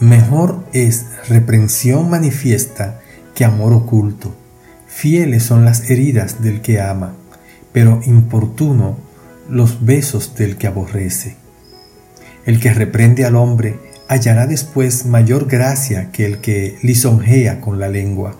Mejor es reprensión manifiesta que amor oculto. Fieles son las heridas del que ama, pero importuno los besos del que aborrece. El que reprende al hombre hallará después mayor gracia que el que lisonjea con la lengua.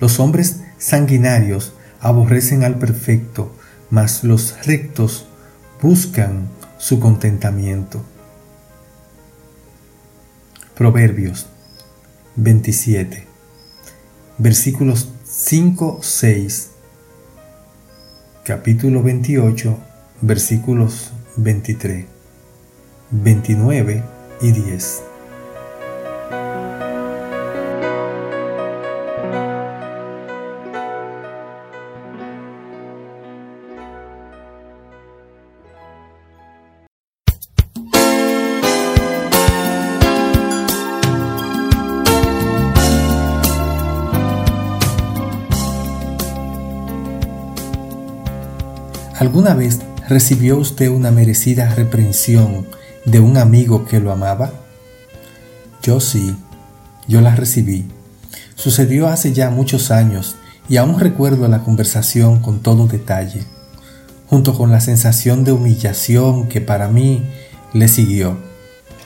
Los hombres sanguinarios aborrecen al perfecto, mas los rectos buscan su contentamiento. Proverbios 27, versículos 5, 6, capítulo 28, versículos 23, 29 y 10. ¿Alguna vez recibió usted una merecida reprensión de un amigo que lo amaba? Yo sí, yo la recibí. Sucedió hace ya muchos años y aún recuerdo la conversación con todo detalle, junto con la sensación de humillación que para mí le siguió.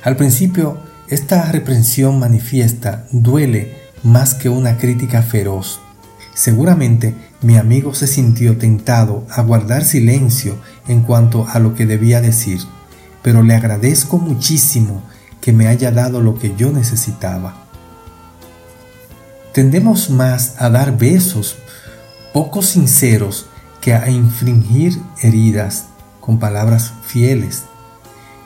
Al principio, esta reprensión manifiesta duele más que una crítica feroz. Seguramente mi amigo se sintió tentado a guardar silencio en cuanto a lo que debía decir, pero le agradezco muchísimo que me haya dado lo que yo necesitaba. Tendemos más a dar besos poco sinceros que a infringir heridas con palabras fieles.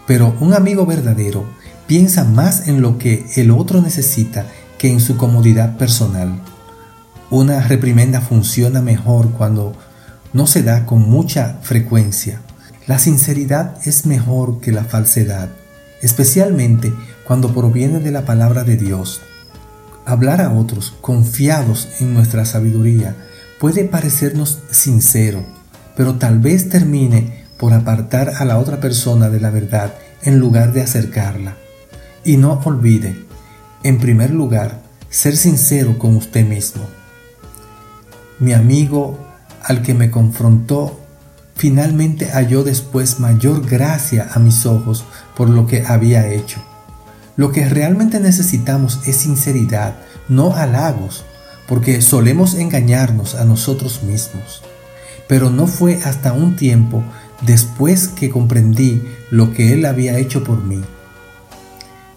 Pero un amigo verdadero piensa más en lo que el otro necesita que en su comodidad personal. Una reprimenda funciona mejor cuando no se da con mucha frecuencia. La sinceridad es mejor que la falsedad, especialmente cuando proviene de la palabra de Dios. Hablar a otros confiados en nuestra sabiduría puede parecernos sincero, pero tal vez termine por apartar a la otra persona de la verdad en lugar de acercarla. Y no olvide, en primer lugar, ser sincero con usted mismo. Mi amigo al que me confrontó finalmente halló después mayor gracia a mis ojos por lo que había hecho. Lo que realmente necesitamos es sinceridad, no halagos, porque solemos engañarnos a nosotros mismos. Pero no fue hasta un tiempo después que comprendí lo que Él había hecho por mí.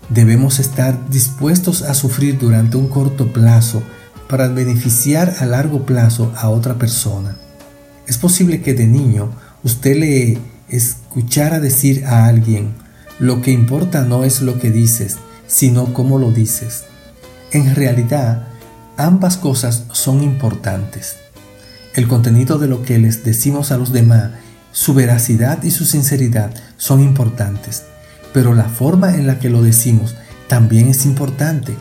Debemos estar dispuestos a sufrir durante un corto plazo para beneficiar a largo plazo a otra persona. Es posible que de niño usted le escuchara decir a alguien, lo que importa no es lo que dices, sino cómo lo dices. En realidad, ambas cosas son importantes. El contenido de lo que les decimos a los demás, su veracidad y su sinceridad son importantes, pero la forma en la que lo decimos también es importante.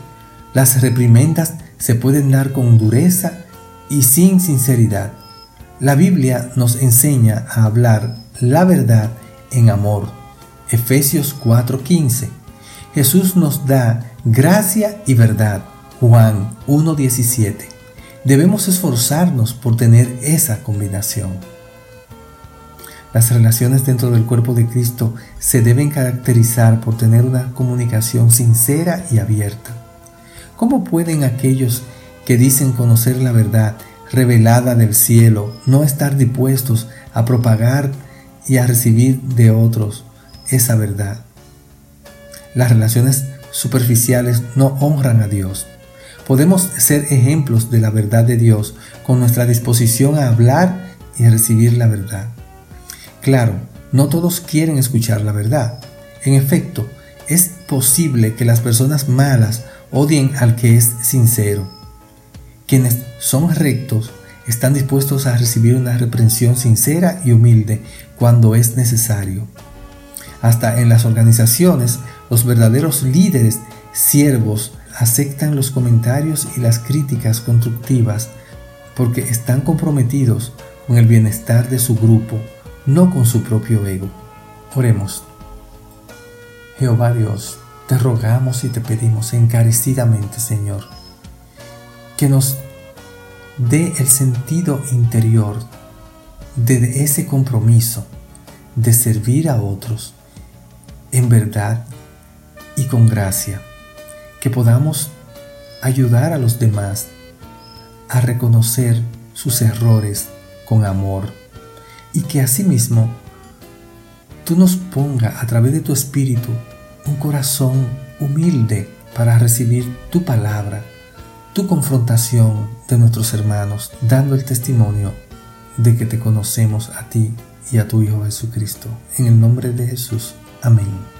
Las reprimendas se pueden dar con dureza y sin sinceridad. La Biblia nos enseña a hablar la verdad en amor. Efesios 4:15. Jesús nos da gracia y verdad. Juan 1:17. Debemos esforzarnos por tener esa combinación. Las relaciones dentro del cuerpo de Cristo se deben caracterizar por tener una comunicación sincera y abierta. ¿Cómo pueden aquellos que dicen conocer la verdad revelada del cielo no estar dispuestos a propagar y a recibir de otros esa verdad? Las relaciones superficiales no honran a Dios. Podemos ser ejemplos de la verdad de Dios con nuestra disposición a hablar y a recibir la verdad. Claro, no todos quieren escuchar la verdad. En efecto, Es posible que las personas malas odien al que es sincero. Quienes son rectos están dispuestos a recibir una reprensión sincera y humilde cuando es necesario. Hasta en las organizaciones, los verdaderos líderes, siervos, aceptan los comentarios y las críticas constructivas porque están comprometidos con el bienestar de su grupo, no con su propio ego. Oremos. Jehová Dios, te rogamos y te pedimos encarecidamente, Señor, que nos dé el sentido interior de ese compromiso de servir a otros en verdad y con gracia, que podamos ayudar a los demás a reconocer sus errores con amor y que asimismo tú nos ponga a través de tu espíritu un corazón humilde para recibir tu palabra, tu confrontación de nuestros hermanos, dando el testimonio de que te conocemos a ti y a tu Hijo Jesucristo. En el nombre de Jesús. Amém.